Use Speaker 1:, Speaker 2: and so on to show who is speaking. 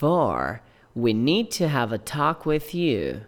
Speaker 1: 4. We need to have a talk with you.